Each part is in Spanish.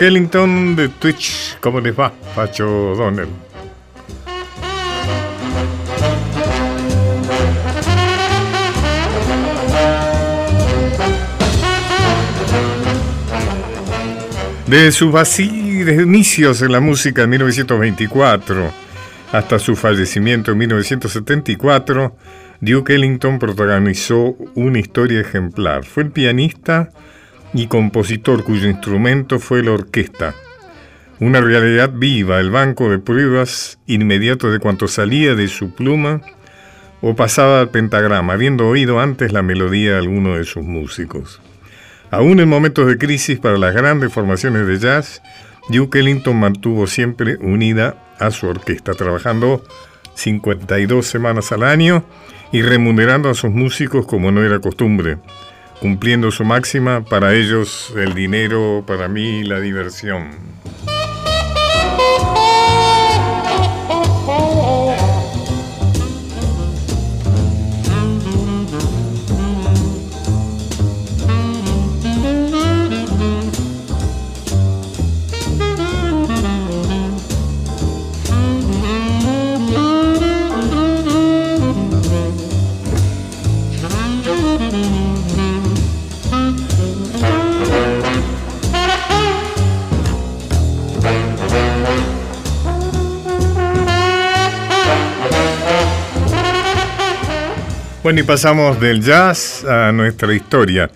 Duke Ellington de Twitch. ¿Cómo les va, Pacho Donnell? De sus de inicios en la música en 1924 hasta su fallecimiento en 1974, Duke Ellington protagonizó una historia ejemplar. Fue el pianista y compositor cuyo instrumento fue la orquesta. Una realidad viva, el banco de pruebas inmediato de cuanto salía de su pluma o pasaba al pentagrama, habiendo oído antes la melodía de alguno de sus músicos. Aún en momentos de crisis para las grandes formaciones de jazz, Duke Ellington mantuvo siempre unida a su orquesta, trabajando 52 semanas al año y remunerando a sus músicos como no era costumbre, cumpliendo su máxima, para ellos el dinero, para mí la diversión. Bueno, y pasamos del jazz a nuestra historia.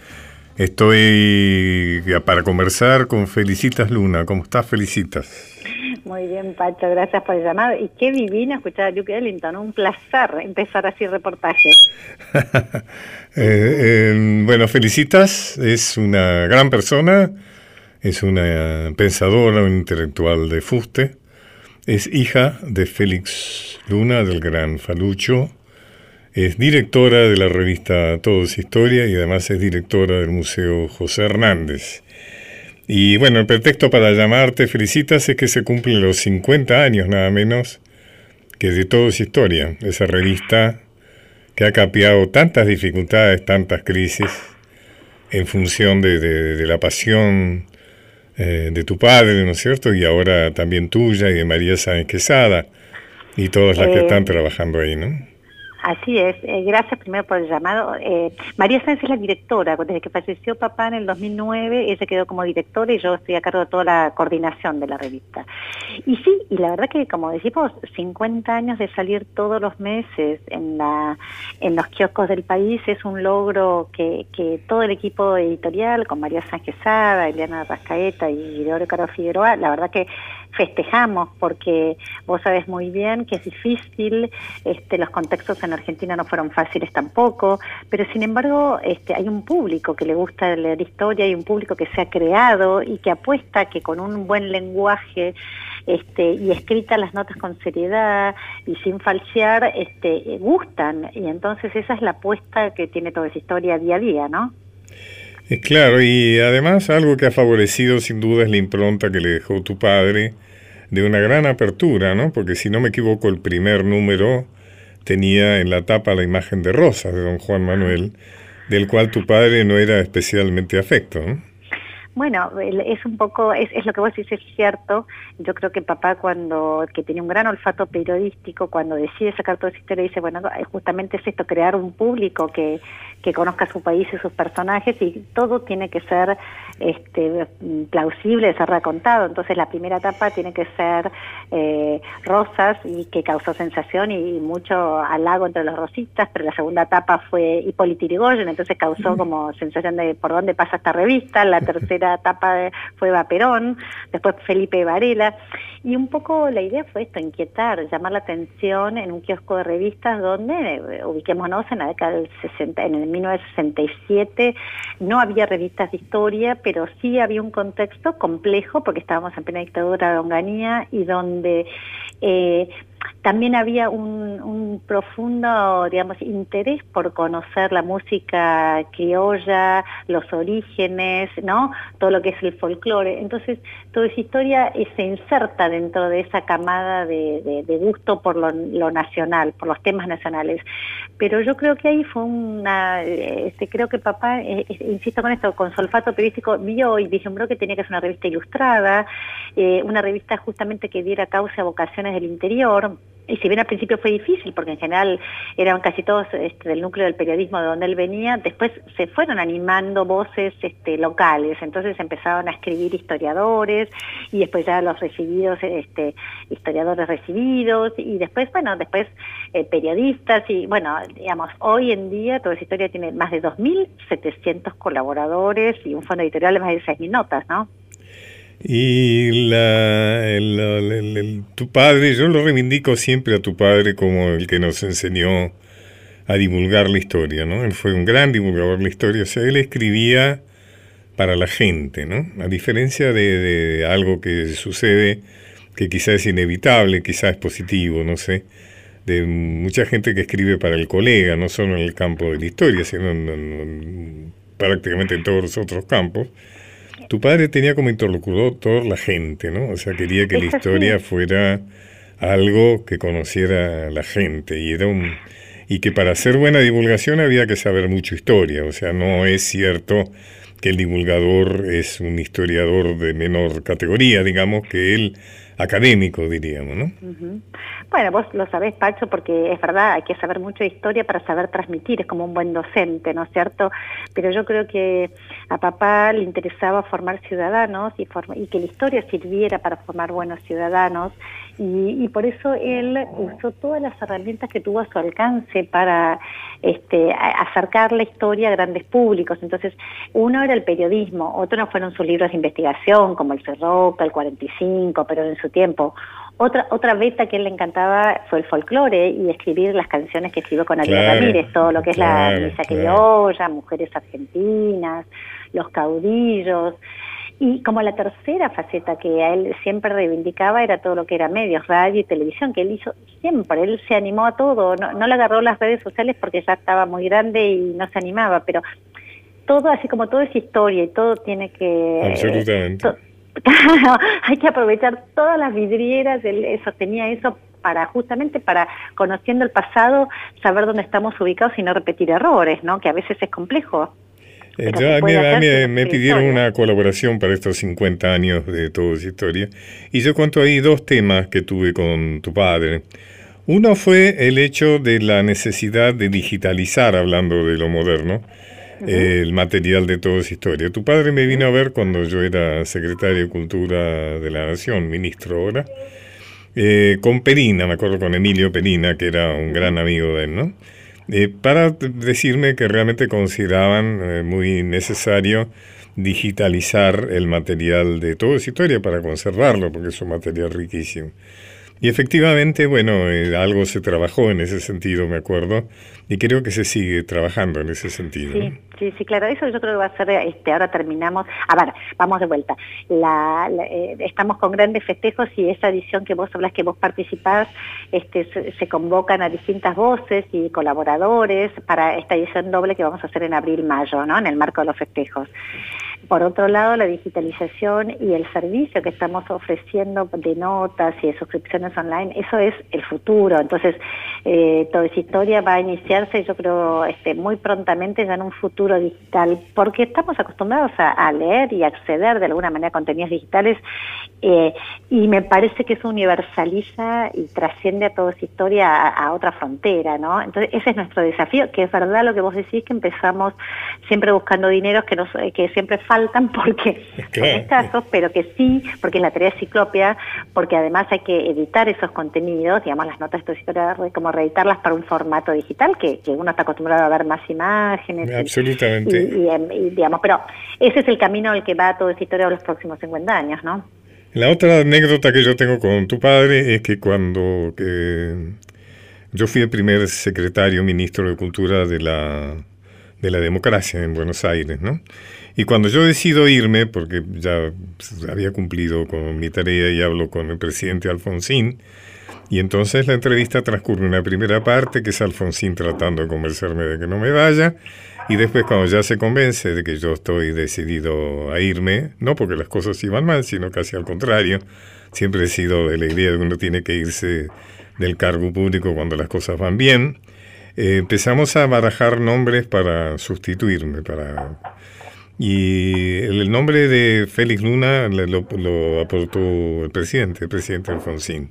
Estoy para conversar con Felicitas Luna. ¿Cómo estás, Felicitas? Muy bien, Pacho, gracias por el llamado. Y qué divina escuchar a Duke Ellington, un placer empezar así reportajes. Eh, em, bueno, Felicitas es una gran persona, es una pensadora, un intelectual de fuste, es hija de Félix Luna, del gran Falucho, es directora de la revista Todos Historia y además es directora del Museo José Hernández. Y bueno, el pretexto para llamarte Felicitas es que se cumplen los 50 años nada menos que de Todos Historia, esa revista que ha capeado tantas dificultades, tantas crisis en función de, la pasión eh, de tu padre, ¿no es cierto? Y ahora también tuya y de María Sáenz Quesada y todas las que eh, están trabajando ahí, ¿no? Así es, eh, gracias primero por el llamado. Eh, María Sánchez es la directora, desde que falleció papá en el 2009, ella quedó como directora y yo estoy a cargo de toda la coordinación de la revista. Y sí, y la verdad que como decimos, 50 años de salir todos los meses en, la, en los kioscos del país es un logro que, que todo el equipo editorial, con María Sánchez Sada, Eliana Rascaeta y Gregorio Caro Figueroa, la verdad que festejamos porque vos sabes muy bien que es difícil, este, los contextos en Argentina no fueron fáciles tampoco, pero sin embargo este, hay un público que le gusta leer historia, hay un público que se ha creado y que apuesta que con un buen lenguaje este, y escritas las notas con seriedad y sin falsear, este, gustan. Y entonces esa es la apuesta que tiene toda esa historia día a día, ¿no? Claro, y además algo que ha favorecido sin duda es la impronta que le dejó tu padre de una gran apertura, ¿no? Porque si no me equivoco, el primer número tenía en la tapa la imagen de Rosas de don Juan Manuel, del cual tu padre no era especialmente afecto, ¿no? Bueno, es un poco, es, es, lo que vos dices, es cierto. Yo creo que papá cuando, que tenía un gran olfato periodístico, cuando decide sacar toda esa historia, dice, bueno, justamente es esto, crear un público que, que conozca su país y sus personajes y todo tiene que ser este, plausible ser recontado. Entonces la primera etapa tiene que ser eh, rosas y que causó sensación y, mucho halago entre los rosistas, pero la segunda etapa fue Hipólito Yrigoyen, entonces causó como sensación de por dónde pasa esta revista. La tercera etapa fue Vaperón, después Felipe Varela. Y un poco la idea fue esto, inquietar, llamar la atención en un kiosco de revistas donde, eh, ubiquémonos en la década del 60, en el 1967, no había revistas de historia, pero sí había un contexto complejo porque estábamos en plena dictadura de Onganía y donde eh, también había un, profundo, digamos, interés por conocer la música criolla, los orígenes, ¿no? Todo lo que es el folclore. Entonces, toda esa historia se inserta dentro de esa camada de, gusto por lo, nacional, por los temas nacionales. Pero yo creo que ahí fue una, este, creo que papá, eh, eh, insisto con esto, con su olfato periodístico, vio y vislumbró que tenía que ser una revista ilustrada, eh, una revista justamente que diera causa a vocaciones del interior, y si bien al principio fue difícil, porque en general eran casi todos este, del núcleo del periodismo de donde él venía, después se fueron animando voces este, locales, entonces empezaron a escribir historiadores y después ya los recibidos, este, historiadores recibidos y después, bueno, después eh, periodistas y bueno, digamos, hoy en día toda esa historia tiene más de 2.700 colaboradores y un fondo editorial de más de 6.000 notas, ¿no? Y la, tu padre, yo lo reivindico siempre a tu padre como el que nos enseñó a divulgar la historia, ¿no? Él fue un gran divulgador de la historia, o sea, él escribía para la gente, ¿no? A diferencia de, algo que sucede que quizás es inevitable, quizás es positivo, no sé, de mucha gente que escribe para el colega, no solo en el campo de la historia, sino prácticamente en todos los otros campos. Tu padre tenía como interlocutor la gente, ¿no? O sea, quería que la historia fuera algo que conociera la gente y era un y que para hacer buena divulgación había que saber mucho historia, o sea, no es cierto que el divulgador es un historiador de menor categoría, digamos, que el académico, diríamos, ¿no? Bueno, vos lo sabés, Pacho, porque es verdad, hay que saber mucho de historia para saber transmitir, es como un buen docente, ¿no es cierto? Pero yo creo que a papá le interesaba formar ciudadanos y, y que la historia sirviera para formar buenos ciudadanos y, por eso él usó todas las herramientas que tuvo a su alcance para este, acercar la historia a grandes públicos. Entonces, uno era el periodismo, otro no fueron sus libros de investigación, como el Ferroca, el 45, pero en su tiempo. Otra, otra beta que él le encantaba fue el folclore y escribir las canciones que escribió con Ariel Ramírez, todo lo que es la misa criolla, mujeres argentinas, los caudillos. Y como la tercera faceta que a él siempre reivindicaba era todo lo que era medios, radio y televisión, que él hizo siempre, él se animó a todo, no, no le agarró las redes sociales porque ya estaba muy grande y no se animaba, pero todo, así como todo es historia y todo tiene que... Absolutamente. hay que aprovechar todas las vidrieras, él sostenía eso para justamente para conociendo el pasado saber dónde estamos ubicados y no repetir errores, ¿no? Que a veces es complejo. Eh, a mí, me, pidieron una colaboración para estos 50 años de toda esa historia y yo cuento ahí dos temas que tuve con tu padre. Uno fue el hecho de la necesidad de digitalizar, hablando de lo moderno, el material de toda esa historia. Tu padre me vino a ver cuando yo era secretario de Cultura de la Nación, ministro ahora, eh, con Perina, me acuerdo con Emilio Perina, que era un gran amigo de él, ¿no? Eh, para decirme que realmente consideraban eh, muy necesario digitalizar el material de toda esa historia para conservarlo, porque es un material riquísimo. Y efectivamente, bueno, eh, algo se trabajó en ese sentido, me acuerdo, y creo que se sigue trabajando en ese sentido. Sí, sí, sí, claro, eso yo creo que va a ser, este, ahora terminamos, a ver, vamos de vuelta, la, eh, estamos con grandes festejos y esa edición que vos hablas, que vos participás, este, se, convocan a distintas voces y colaboradores para esta edición doble que vamos a hacer en abril-mayo, ¿no?, en el marco de los festejos. Por otro lado, la digitalización y el servicio que estamos ofreciendo de notas y de suscripciones online, eso es el futuro. Entonces, eh, toda esa historia va a iniciarse, yo creo, este, muy prontamente ya en un futuro digital, porque estamos acostumbrados a, leer y acceder de alguna manera a contenidos digitales eh, y me parece que eso universaliza y trasciende a toda esa historia a, otra frontera, ¿no? Entonces, ese es nuestro desafío, que es verdad lo que vos decís, que empezamos siempre buscando dineros que, nos, que siempre faltan porque son escasos, pero que sí, porque es la tarea ciclopia, porque además hay que editar esos contenidos, digamos, las notas de historia, como reeditarlas para un formato digital, que, uno está acostumbrado a ver más imágenes. Absolutamente. Y, digamos, pero ese es el camino al que va toda esta historia de los próximos 50 años, ¿no? La otra anécdota que yo tengo con tu padre es que cuando que yo fui el primer secretario ministro de Cultura de la, de la democracia en Buenos Aires, ¿no? Y cuando yo decido irme, porque ya había cumplido con mi tarea y hablo con el presidente Alfonsín, Y entonces la entrevista transcurre una primera parte, que es Alfonsín tratando de convencerme de que no me vaya, y después cuando ya se convence de que yo estoy decidido a irme, no porque las cosas iban mal, sino casi al contrario, siempre he sido de la idea de que uno tiene que irse del cargo público cuando las cosas van bien, eh, empezamos a barajar nombres para sustituirme, para y el nombre de Félix Luna lo, lo, aportó el presidente, el presidente Alfonsín.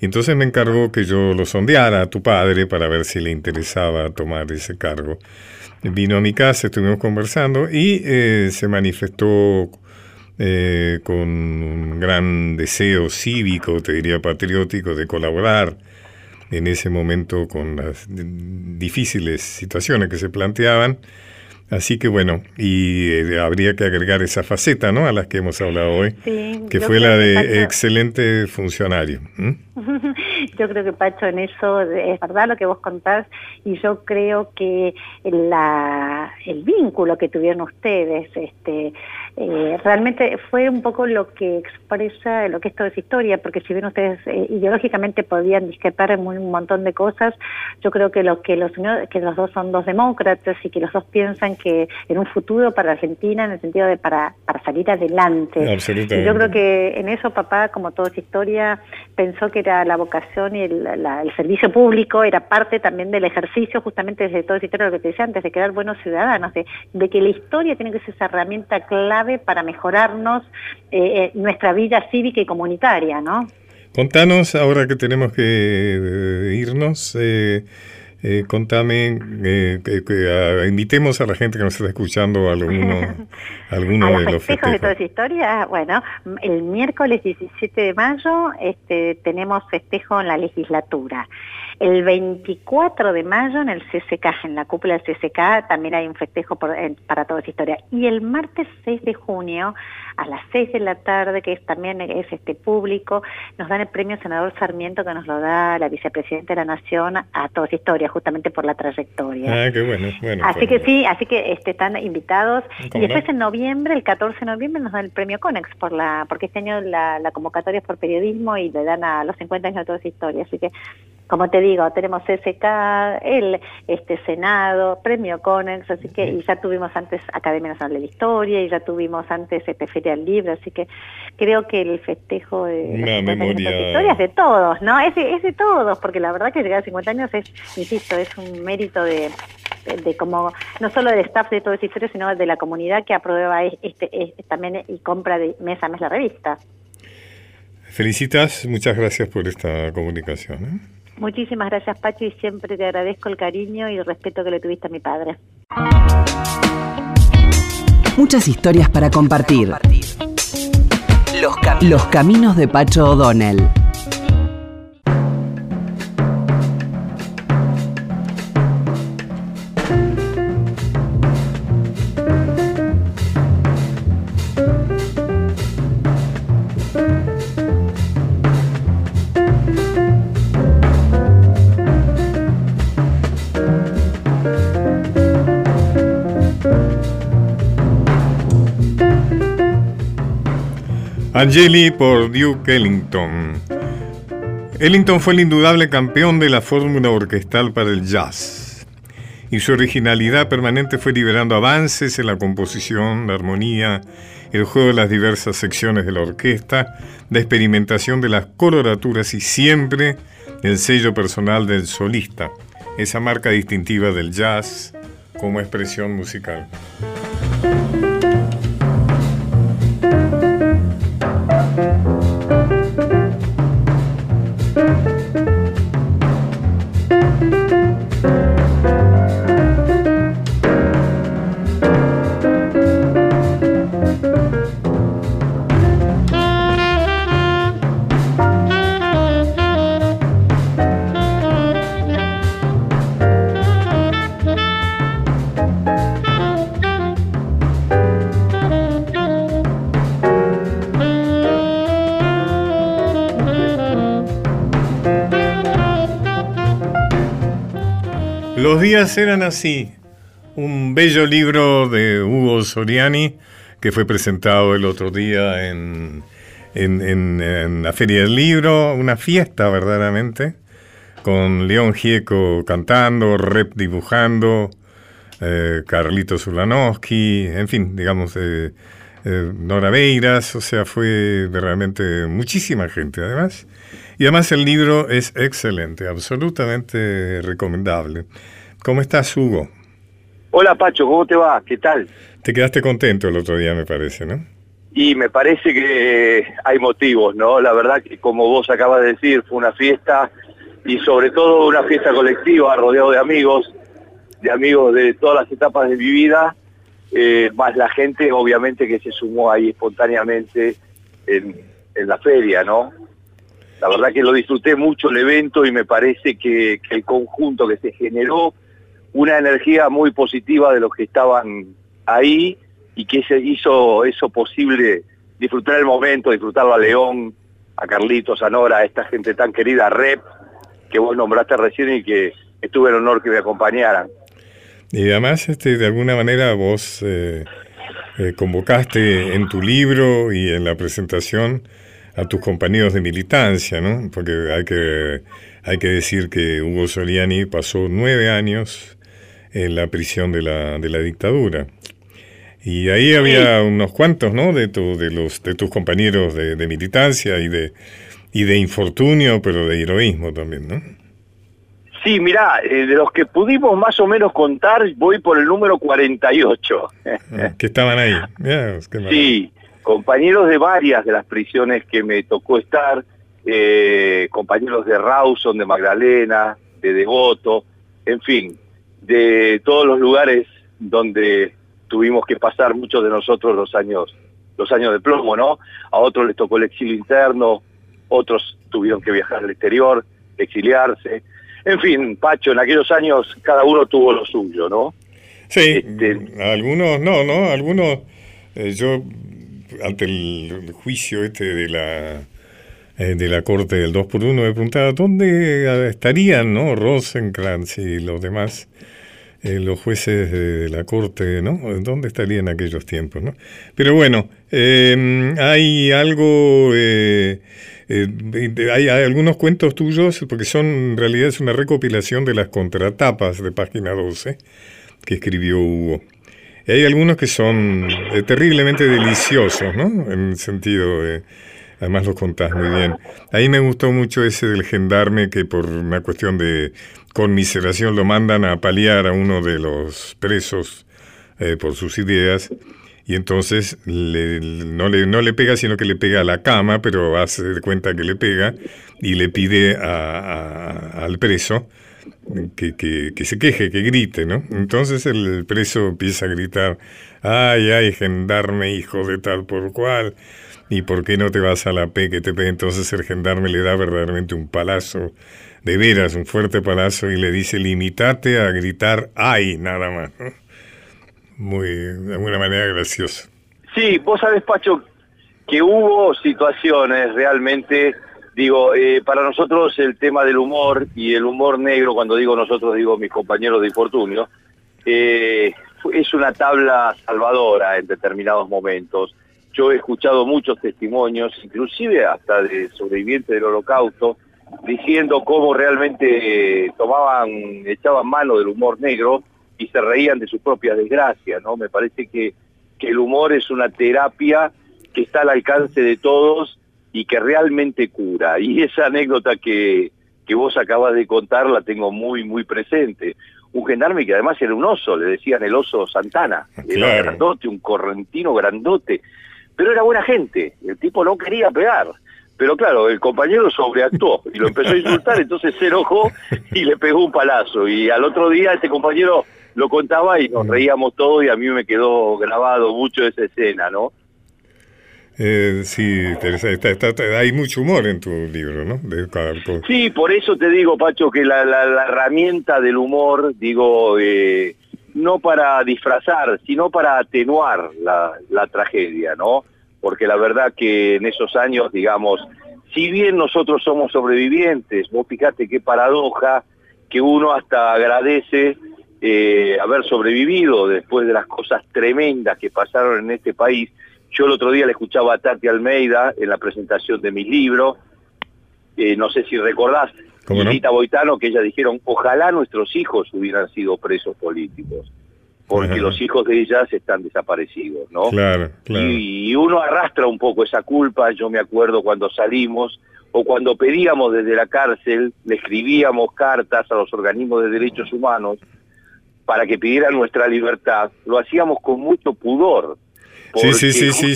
Y entonces me encargó que yo lo sondeara a tu padre para ver si le interesaba tomar ese cargo. Vino a mi casa, estuvimos conversando y eh, se manifestó eh, con un gran deseo cívico, te diría patriótico, de colaborar en ese momento con las difíciles situaciones que se planteaban. Así que bueno, y eh, habría que agregar esa faceta, ¿no? A las que hemos hablado hoy, que fue la de excelente funcionario. yo creo que Pacho en eso es verdad lo que vos contás y yo creo que la, el vínculo que tuvieron ustedes, este, eh, realmente fue un poco lo que expresa lo que es toda esa historia, porque si bien ustedes eh, ideológicamente podían discrepar en un montón de cosas, yo creo que lo que los que los dos son dos demócratas y que los dos piensan que en un futuro para Argentina en el sentido de para para salir adelante. Absolutamente. yo creo que en eso papá, como toda esa historia, pensó que era la vocación y el, el servicio público era parte también del ejercicio justamente desde todo esa historia lo que te decía antes de crear buenos ciudadanos, de, de que la historia tiene que ser esa herramienta clave para mejorarnos eh, eh, nuestra vida cívica y comunitaria, ¿no? Contanos, ahora que tenemos que eh, irnos, contame, que, invitemos a la gente que nos está escuchando a alguno, alguno de los festejos. de toda esa historia, bueno, el miércoles 17 de mayo este, tenemos festejo en la legislatura. El 24 de mayo en el CCK, en la cúpula del CCK, también hay un festejo para toda esa historia. Y el martes 6 de junio, a las 6 de la tarde, que es, también es este público, nos dan el premio Senador Sarmiento que nos lo da la vicepresidenta de la Nación a toda esa historia, justamente por la trayectoria. Ah, qué bueno. bueno así pues, que sí, así que este, están invitados. Y después en noviembre, el 14 de noviembre, nos dan el premio Conex, por la porque este año la, la convocatoria es por periodismo y le dan a los 50 años a toda esa historia. Así que como te digo, tenemos SK, el este Senado, Premio Conex, así que y ya tuvimos antes Academia Nacional de la Historia y ya tuvimos antes este Feria del Libro, así que creo que el festejo de historias de todos, ¿no? Es de, es de todos, porque la verdad que llegar a 50 años es, insisto, es un mérito de, de, como no solo del staff de toda esa historia, sino de la comunidad que aprueba este, este, también y compra de mes a mes la revista. Felicitas, muchas gracias por esta comunicación. ¿eh? Muchísimas gracias, Pacho, y siempre te agradezco el cariño y el respeto que le tuviste a mi padre. Muchas historias para compartir. Los, Los caminos de Pacho O'Donnell. Angeli por Duke Ellington. Ellington fue el indudable campeón de la fórmula orquestal para el jazz. Y su originalidad permanente fue liberando avances en la composición, la armonía, el juego de las diversas secciones de la orquesta, la experimentación de las coloraturas y siempre el sello personal del solista, esa marca distintiva del jazz como expresión musical. Días eran así. Un bello libro de Hugo Soriani que fue presentado el otro día en, en, en, la Feria del Libro, una fiesta verdaderamente, con León Gieco cantando, Rep dibujando, eh, Carlitos Ulanowski, en fin, digamos, eh, eh, Nora Beiras, o sea, fue realmente muchísima gente además. Y además el libro es excelente, absolutamente recomendable. ¿Cómo estás, Hugo? Hola, Pacho, ¿cómo te va? ¿Qué tal? Te quedaste contento el otro día, me parece, ¿no? Y me parece que hay motivos, ¿no? La verdad que como vos acabas de decir, fue una fiesta y sobre todo una fiesta colectiva rodeado de amigos, de amigos de todas las etapas de mi vida, eh, más la gente obviamente que se sumó ahí espontáneamente en, la feria, ¿no? La verdad que lo disfruté mucho el evento y me parece que, que el conjunto que se generó, una energía muy positiva de los que estaban ahí y que se hizo eso posible, disfrutar el momento, disfrutarlo a León, a Carlitos, a Nora, a esta gente tan querida, a Rep, que vos nombraste recién y que estuve en honor que me acompañaran. Y además, este, de alguna manera, vos eh, eh, convocaste en tu libro y en la presentación a tus compañeros de militancia, ¿no? Porque hay que, hay que decir que Hugo Soliani pasó nueve años en la prisión de la, de la dictadura. Y ahí había unos cuantos, ¿no? De, tu, de, los, de tus compañeros de, militancia y de, y de infortunio, pero de heroísmo también, ¿no? Sí, mirá, eh, de los que pudimos más o menos contar, voy por el número 48. Ah, que estaban ahí. sí, compañeros de varias de las prisiones que me tocó estar, eh, compañeros de Rawson, de Magdalena, de Devoto, en fin, de todos los lugares donde tuvimos que pasar muchos de nosotros los años, los años de plomo, ¿no? A otros les tocó el exilio interno, otros tuvieron que viajar al exterior, exiliarse. En fin, Pacho, en aquellos años cada uno tuvo lo suyo, ¿no? Sí, este, algunos no, ¿no? Algunos, eh, yo, ante el juicio este de la eh, de la corte del 2 por 1 me preguntaba dónde estarían, ¿no? Rosenkrantz y los demás eh, los jueces de la corte, ¿no? ¿Dónde estarían aquellos tiempos, no? Pero bueno, em, hay algo, eh, eh, hay, algunos cuentos tuyos, porque son, en realidad es una recopilación de las contratapas de página 12 que escribió Hugo. Y hay algunos que son terriblemente deliciosos, ¿no? En el sentido de... Además los contás muy bien. Ahí me gustó mucho ese del gendarme que por una cuestión de conmiseración lo mandan a paliar a uno de los presos eh, por sus ideas y entonces no, le, no le pega, sino que le pega a la cama, pero hace de cuenta que le pega y le pide al preso que, que, se queje, que grite, ¿no? Entonces el preso empieza a gritar, ay, ay, gendarme, hijo de tal por cual, ¿y por qué no te vas a la P que? Entonces el gendarme le da verdaderamente un palazo de veras un fuerte palazo y le dice, limitate a gritar ay, nada más. Muy, de alguna manera graciosa. Sí, vos sabés, Pacho, que hubo situaciones realmente, digo, eh, para nosotros el tema del humor y el humor negro, cuando digo nosotros, digo mis compañeros de infortunio, eh, es una tabla salvadora en determinados momentos. Yo he escuchado muchos testimonios, inclusive hasta de sobrevivientes del holocausto, diciendo cómo realmente eh, tomaban, echaban mano del humor negro y se reían de sus propias desgracias, ¿no? Me parece que, que el humor es una terapia que está al alcance de todos y que realmente cura. Y esa anécdota que, que vos acabas de contar la tengo muy, muy presente. Un gendarme que además era un oso, le decían el oso Santana, era grandote, un correntino grandote, pero era buena gente, el tipo no quería pegar pero claro, el compañero sobreactuó y lo empezó a insultar, entonces se enojó y le pegó un palazo. Y al otro día este compañero lo contaba y nos reíamos todos y a mí me quedó grabado mucho esa escena, ¿no? Eh, sí, hay mucho humor en tu libro, ¿no? sí, por eso te digo, Pacho, que la, herramienta del humor, digo, eh, no para disfrazar, sino para atenuar la, la tragedia, ¿no? porque la verdad que en esos años, digamos, si bien nosotros somos sobrevivientes, vos fíjate qué paradoja que uno hasta agradece eh, haber sobrevivido después de las cosas tremendas que pasaron en este país, Yo el otro día le escuchaba a Tati Almeida en la presentación de mi libro, eh, no sé si recordás, y Rita Boitano, que ellas dijeron, ojalá nuestros hijos hubieran sido presos políticos, porque los hijos de ellas están desaparecidos, ¿no? Claro, claro. Y, uno arrastra un poco esa culpa, yo me acuerdo cuando salimos, o cuando pedíamos desde la cárcel, le escribíamos cartas a los organismos de derechos humanos para que pidieran nuestra libertad, lo hacíamos con mucho pudor. Sí, sí, sí, sí,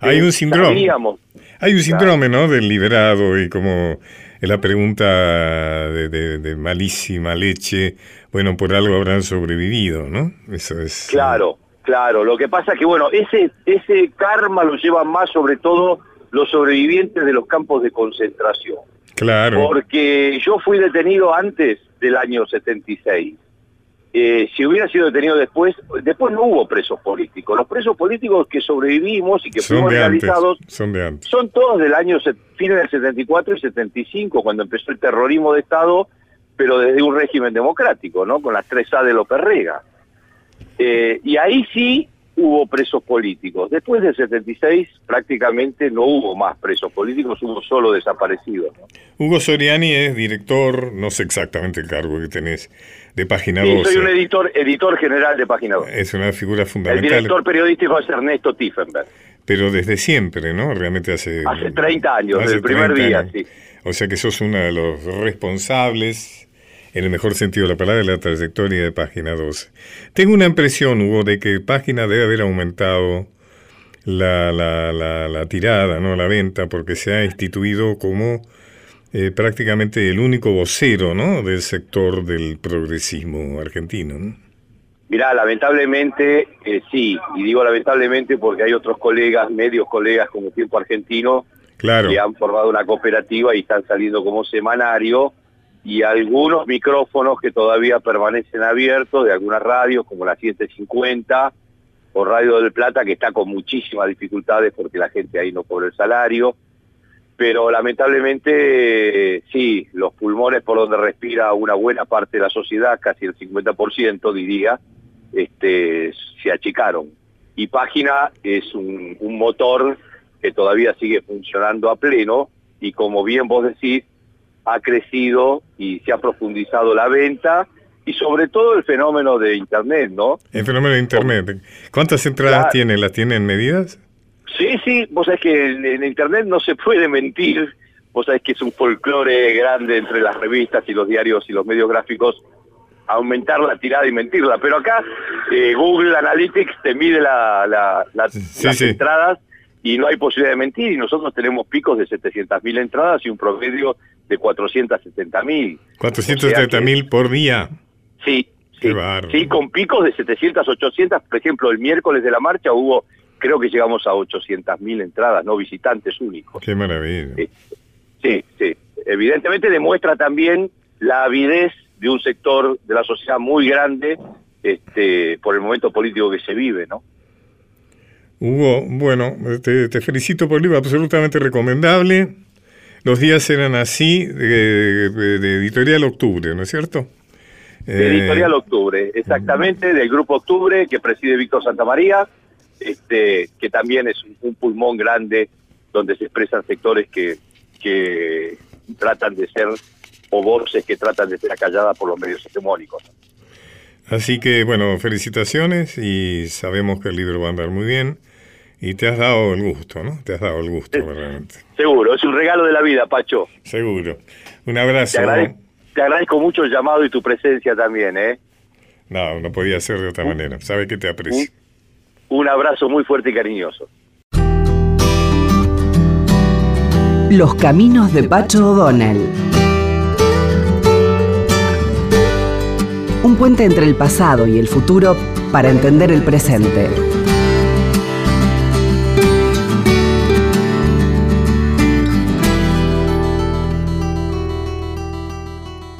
Hay un síndrome. Hay un síndrome, ¿no? Del liberado y como la pregunta de, malísima leche, bueno, por algo habrán sobrevivido, ¿no? Eso es. Claro, claro. Lo que pasa es que, bueno, ese, ese karma lo llevan más sobre todo los sobrevivientes de los campos de concentración. Claro. Porque yo fui detenido antes del año 76 eh, si hubiera sido detenido después, después no hubo presos políticos. Los presos políticos que sobrevivimos y que fuimos realizados son, son todos del año fines del 74 y 75, cuando empezó el terrorismo de Estado, pero desde un régimen democrático, ¿no? Con las tres A de López Rega. Eh, y ahí sí hubo presos políticos. Después del 76 prácticamente no hubo más presos políticos, hubo solo desaparecidos. Hugo Soriani es director, no sé exactamente el cargo que tenés, de Página sí, soy un editor, editor general de Página 12. Es una figura fundamental. El director periodístico es Ernesto Tiffenberg. Pero desde siempre, ¿no? Realmente hace... Hace 30 años, desde el primer día, sí. O sea que sos uno de los responsables en el mejor sentido de la palabra, la trayectoria de Página 12. Tengo una impresión, Hugo, de que Página debe haber aumentado la, la, la, tirada, no la venta, porque se ha instituido como eh, prácticamente el único vocero ¿no? del sector del progresismo argentino. ¿no? Mirá, lamentablemente eh, sí, y digo lamentablemente porque hay otros colegas, medios colegas como Tiempo Argentino, claro. que han formado una cooperativa y están saliendo como semanario, y algunos micrófonos que todavía permanecen abiertos de algunas radios como la 750 o Radio del Plata que está con muchísimas dificultades porque la gente ahí no cobra el salario. Pero lamentablemente sí, los pulmones por donde respira una buena parte de la sociedad, casi el 50% diría, este, se achicaron. Y Página es un, un motor que todavía sigue funcionando a pleno y como bien vos decís, ha crecido y se ha profundizado la venta y sobre todo el fenómeno de Internet, ¿no? El fenómeno de Internet. ¿Cuántas entradas tiene? ¿Las tienen medidas? Sí, sí, vos sabés que en, Internet no se puede mentir, vos sabés que es un folclore grande entre las revistas y los diarios y los medios gráficos aumentar la tirada y mentirla, pero acá eh, Google Analytics te mide la, las entradas y no hay posibilidad de mentir y nosotros tenemos picos de 700.000 entradas y un promedio de 470.000. 470.000 por día. Sí, sí, sí, con picos de 700, 800, por ejemplo, el miércoles de la marcha hubo, creo que llegamos a 800.000 entradas, no visitantes únicos. Qué maravilla. Sí, sí, evidentemente demuestra también la avidez de un sector de la sociedad muy grande este, por el momento político que se vive, ¿no? Hugo, bueno, te, te felicito por el libro, absolutamente recomendable. Los días eran así, de, Editorial Octubre, ¿no es cierto? De Editorial eh, Octubre, exactamente, del Grupo Octubre que preside Víctor Santamaría, este, que también es un, pulmón grande donde se expresan sectores que, que tratan de ser, o voces que tratan de ser acalladas por los medios hegemónicos. Así que, bueno, felicitaciones y sabemos que el libro va a andar muy bien. Y te has dado el gusto, ¿no? Te has dado el gusto, realmente. Seguro, es un regalo de la vida, Pacho. Seguro. Un abrazo. Te, agradezco mucho el llamado y tu presencia también, ¿eh? No, no podía ser de otra manera. Sabe que te aprecio. un abrazo muy fuerte y cariñoso. Los caminos de Pacho O'Donnell. Un puente entre el pasado y el futuro para entender el presente.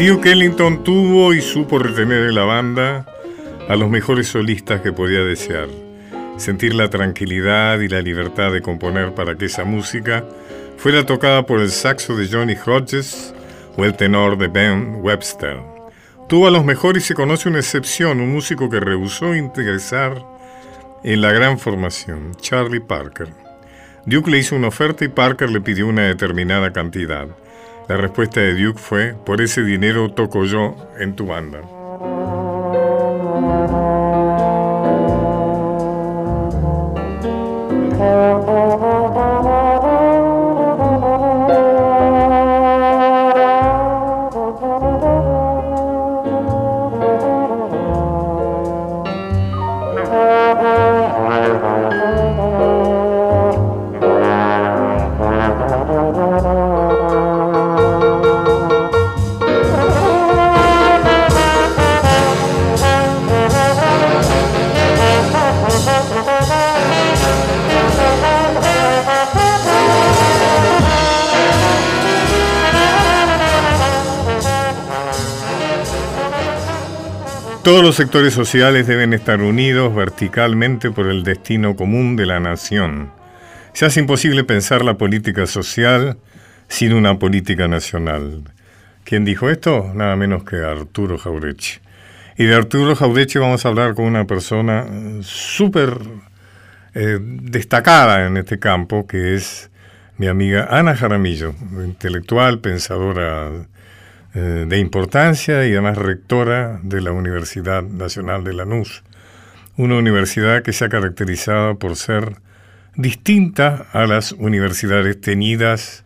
Duke Ellington tuvo y supo retener en la banda a los mejores solistas que podía desear. Sentir la tranquilidad y la libertad de componer para que esa música fuera tocada por el saxo de Johnny Hodges o el tenor de Ben Webster. Tuvo a los mejores y se conoce una excepción, un músico que rehusó ingresar en la gran formación, Charlie Parker. Duke le hizo una oferta y Parker le pidió una determinada cantidad. La respuesta de Duke fue, por ese dinero toco yo en tu banda. Todos los sectores sociales deben estar unidos verticalmente por el destino común de la nación. Se hace imposible pensar la política social sin una política nacional. ¿Quién dijo esto? Nada menos que Arturo Jaureche. Y de Arturo Jaureche vamos a hablar con una persona súper eh, destacada en este campo, que es mi amiga Ana Jaramillo, intelectual, pensadora eh, de importancia y además rectora de la Universidad Nacional de Lanús, una universidad que se ha caracterizado por ser distinta a las universidades tenidas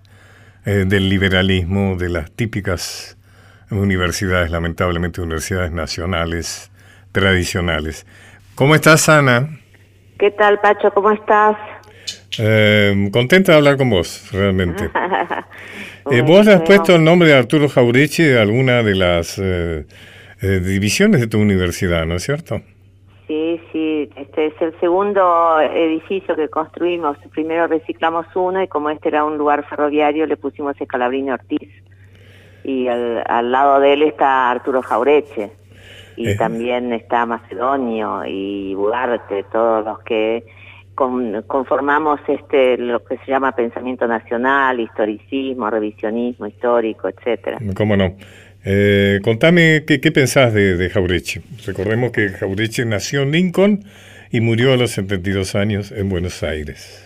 eh, del liberalismo, de las típicas universidades, lamentablemente universidades nacionales tradicionales. ¿Cómo estás, Ana? ¿Qué tal, Pacho? ¿Cómo estás? Eh, contenta de hablar con vos, realmente. Eh, vos has puesto el nombre de Arturo Jaureche a alguna de las eh, eh, divisiones de tu universidad, ¿no es cierto? Sí, sí, este es el segundo edificio que construimos. Primero reciclamos uno y como este era un lugar ferroviario le pusimos Escalabrini Ortiz. Y al, lado de él está Arturo Jaureche. Y también está Macedonio y Bugarte, todos los que conformamos este lo que se llama pensamiento nacional, historicismo, revisionismo histórico, etcétera. ¿Cómo no? Eh, contame qué, pensás de, de. Recordemos que Jaureche nació en Lincoln y murió a los 72 años en Buenos Aires.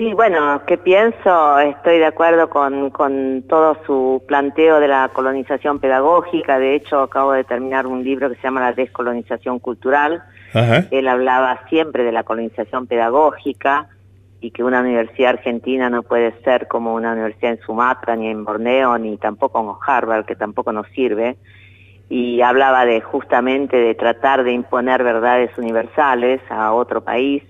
Sí, bueno, ¿qué pienso? Estoy de acuerdo con, con todo su planteo de la colonización pedagógica. De hecho, acabo de terminar un libro que se llama La descolonización cultural, él hablaba siempre de la colonización pedagógica y que una universidad argentina no puede ser como una universidad en Sumatra, ni en Borneo, ni tampoco en Harvard, que tampoco nos sirve. Y hablaba de justamente de tratar de imponer verdades universales a otro país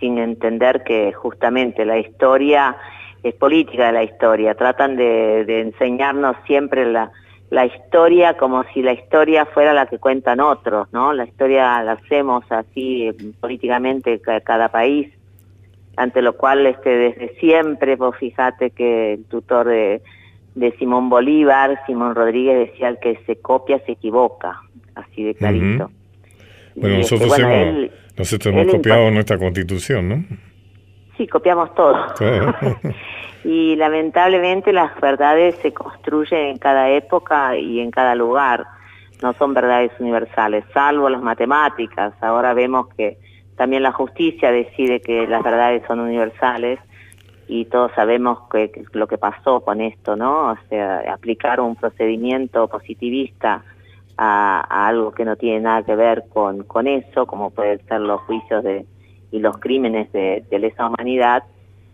sin entender que justamente la historia es política de la historia. Tratan de, de enseñarnos siempre la, la historia como si la historia fuera la que cuentan otros, ¿no? La historia la hacemos así políticamente cada país, ante lo cual este desde siempre, vos fíjate que el tutor de, de Simón Bolívar, Simón Rodríguez decía el que se copia se equivoca, así de clarito. Bueno, este, nosotros, hemos, nosotros hemos copiado nuestra constitución, ¿no? Sí, copiamos todo. y lamentablemente las verdades se construyen en cada época y en cada lugar, no son verdades universales, salvo las matemáticas. Ahora vemos que también la justicia decide que las verdades son universales y todos sabemos que, lo que pasó con esto, ¿no? O sea, aplicar un procedimiento positivista a, algo que no tiene nada que ver con, con eso, como pueden ser los juicios de, y los crímenes de, de lesa humanidad,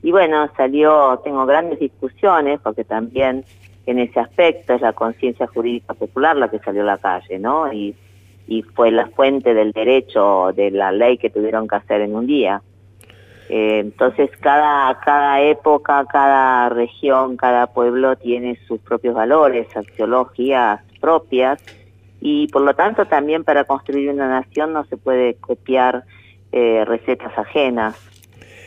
y bueno, salió, tengo grandes discusiones, porque también en ese aspecto es la conciencia jurídica popular la que salió a la calle, ¿no? Y, y fue la fuente del derecho, de la ley que tuvieron que hacer en un día. Eh, entonces cada, cada época, cada región, cada pueblo tiene sus propios valores, axiologías propias y por lo tanto también para construir una nación no se puede copiar eh, recetas ajenas.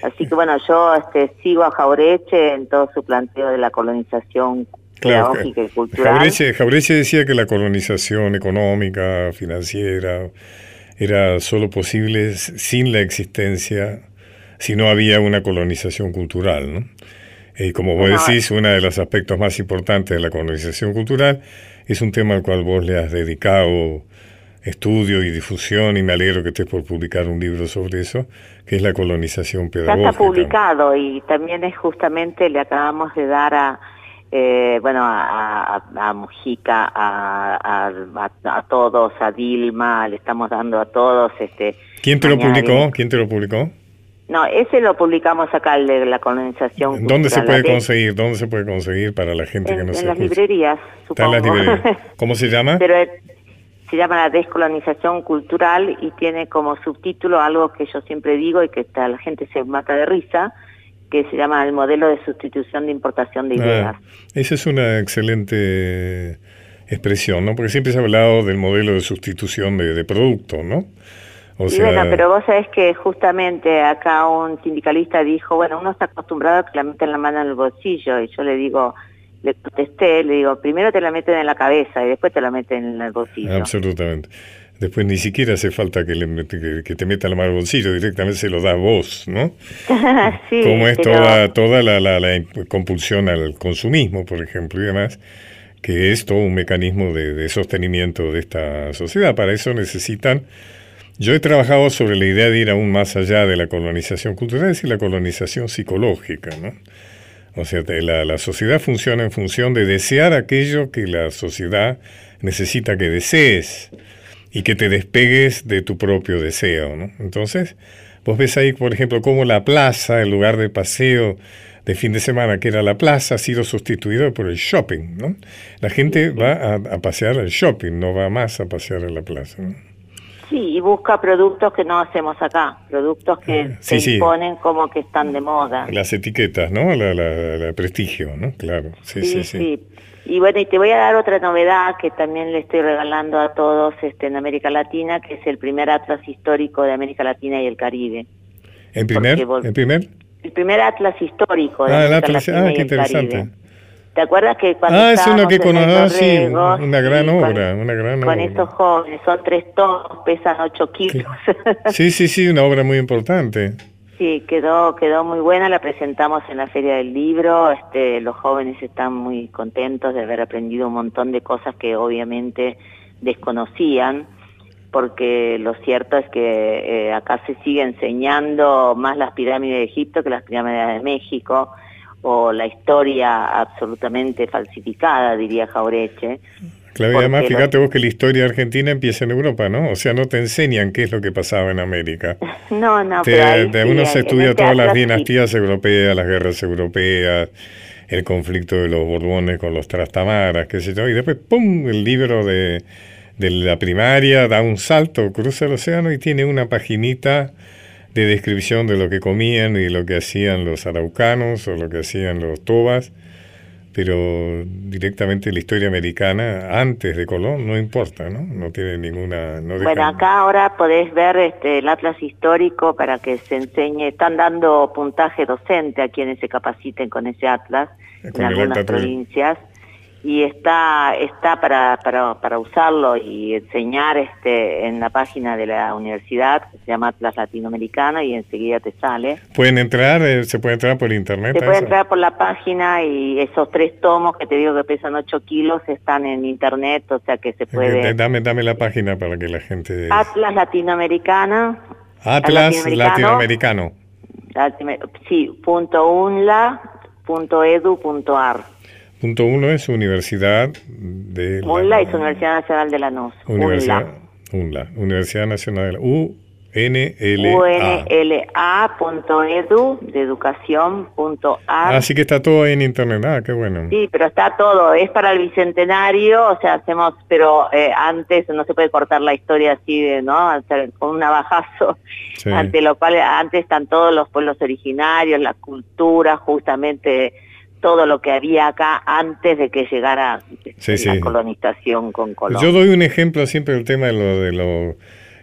Así que bueno, yo este, sigo a Jaureche en todo su planteo de la colonización pedagógica y cultural. Jaureche decía que la colonización económica, financiera, era solo posible sin la existencia, si no había una colonización cultural, ¿no? Y como vos decís, uno de los aspectos más importantes de la colonización cultural es un tema al cual vos le has dedicado estudio y difusión y me alegro que estés por publicar un libro sobre eso, que es la colonización pedagógica. Ya está publicado y también es justamente, le acabamos de dar a, eh, bueno, a, a, Mujica, a, a, todos, a Dilma, le estamos dando a todos. este ¿Quién te lo publicó? ¿Quién te lo publicó? No, ese lo publicamos acá, el de la colonización. ¿Dónde se puede conseguir? ¿Dónde se puede conseguir para la gente que no se En las librerías, supongo. Está en las librerías. ¿Cómo se llama? Pero se llama la descolonización cultural y tiene como subtítulo algo que yo siempre digo y que la gente se mata de risa, que se llama el modelo de sustitución de importación de ah, ideas. esa es una excelente expresión, ¿no? Porque siempre se ha hablado del modelo de sustitución de, de producto, ¿no? Bueno, pero vos sabés que justamente acá un sindicalista dijo, bueno, uno está acostumbrado a que la meten la mano en el bolsillo, y yo le digo, le contesté, le digo, primero te la meten en la cabeza y después te la meten en el bolsillo. Absolutamente. Después ni siquiera hace falta que, le, que, te meta la mano en el bolsillo, directamente se lo da vos, ¿no? sí, Como es toda, toda la, la, la, compulsión al consumismo, por ejemplo, y demás, que es todo un mecanismo de, de sostenimiento de esta sociedad. Para eso necesitan yo he trabajado sobre la idea de ir aún más allá de la colonización cultural, es decir, la colonización psicológica, ¿no? O sea, la, la, sociedad funciona en función de desear aquello que la sociedad necesita que desees y que te despegues de tu propio deseo, ¿no? Entonces, vos ves ahí, por ejemplo, cómo la plaza, el lugar de paseo de fin de semana, que era la plaza, ha sido sustituido por el shopping, ¿no? La gente va a, a pasear al shopping, no va más a pasear en la plaza, ¿no? Sí, y busca productos que no hacemos acá, productos que ah, se imponen como que están de moda. Las etiquetas, ¿no? La, la, prestigio, ¿no? Claro, sí, sí, sí, Y bueno, y te voy a dar otra novedad que también le estoy regalando a todos este, en América Latina, que es el primer atlas histórico de América Latina y el Caribe. ¿El primer? ¿El primer? El primer atlas histórico de ah, América Latina ah, qué interesante. ¿Te acuerdas que cuando Ah, es uno que conozco, sí, una gran obra, con, una gran con estos jóvenes, son tres tomos, pesan ocho kilos. Sí, sí, sí, una obra muy importante. Sí, quedó quedó muy buena, la presentamos en la Feria del Libro, este, los jóvenes están muy contentos de haber aprendido un montón de cosas que obviamente desconocían, porque lo cierto es que eh, acá se sigue enseñando más las pirámides de Egipto que las pirámides de México, o la historia absolutamente falsificada, diría Jaureche. Claro, además fíjate vos que la historia argentina empieza en Europa, ¿no? O sea, no te enseñan qué es lo que pasaba en América. No, no, pero uno se estudia todas las dinastías europeas, las guerras europeas, el conflicto de los Borbones con los Trastamaras, qué sé yo, y después, ¡pum!, el libro de, de la primaria da un salto, cruza el océano y tiene una paginita de descripción de lo que comían y lo que hacían los araucanos o lo que hacían los tobas, pero directamente la historia americana antes de Colón no importa, ¿no? No tiene ninguna... bueno, acá ahora podés ver este, el atlas histórico para que se enseñe, están dando puntaje docente a quienes se capaciten con ese atlas en algunas provincias y está está para, para, para usarlo y enseñar este en la página de la universidad que se llama Atlas Latinoamericano y enseguida te sale. ¿Pueden entrar? Eh, ¿Se puede entrar por internet? Se puede entrar por la página y esos tres tomos que te digo que pesan 8 kilos están en internet, o sea que se puede... Dame, dame la página para que la gente... Atlas Latinoamericana. Atlas Latinoamericano. sí, punto unla, punto edu, punto ar. Punto uno es Universidad de... UNLA es Universidad Nacional de Lanús. Universidad, UNLA. Universidad Nacional de Lanús. UNLA.edu de educación.ar. Así que está todo en internet, ah, qué bueno. Sí, pero está todo, es para el bicentenario, o sea, hacemos, pero eh, antes no se puede cortar la historia así de, ¿no? Con un navajazo, ante lo cual antes están todos los pueblos originarios, la cultura, justamente todo lo que había acá antes de que llegara la colonización con Colón. Yo doy un ejemplo siempre del tema de lo de lo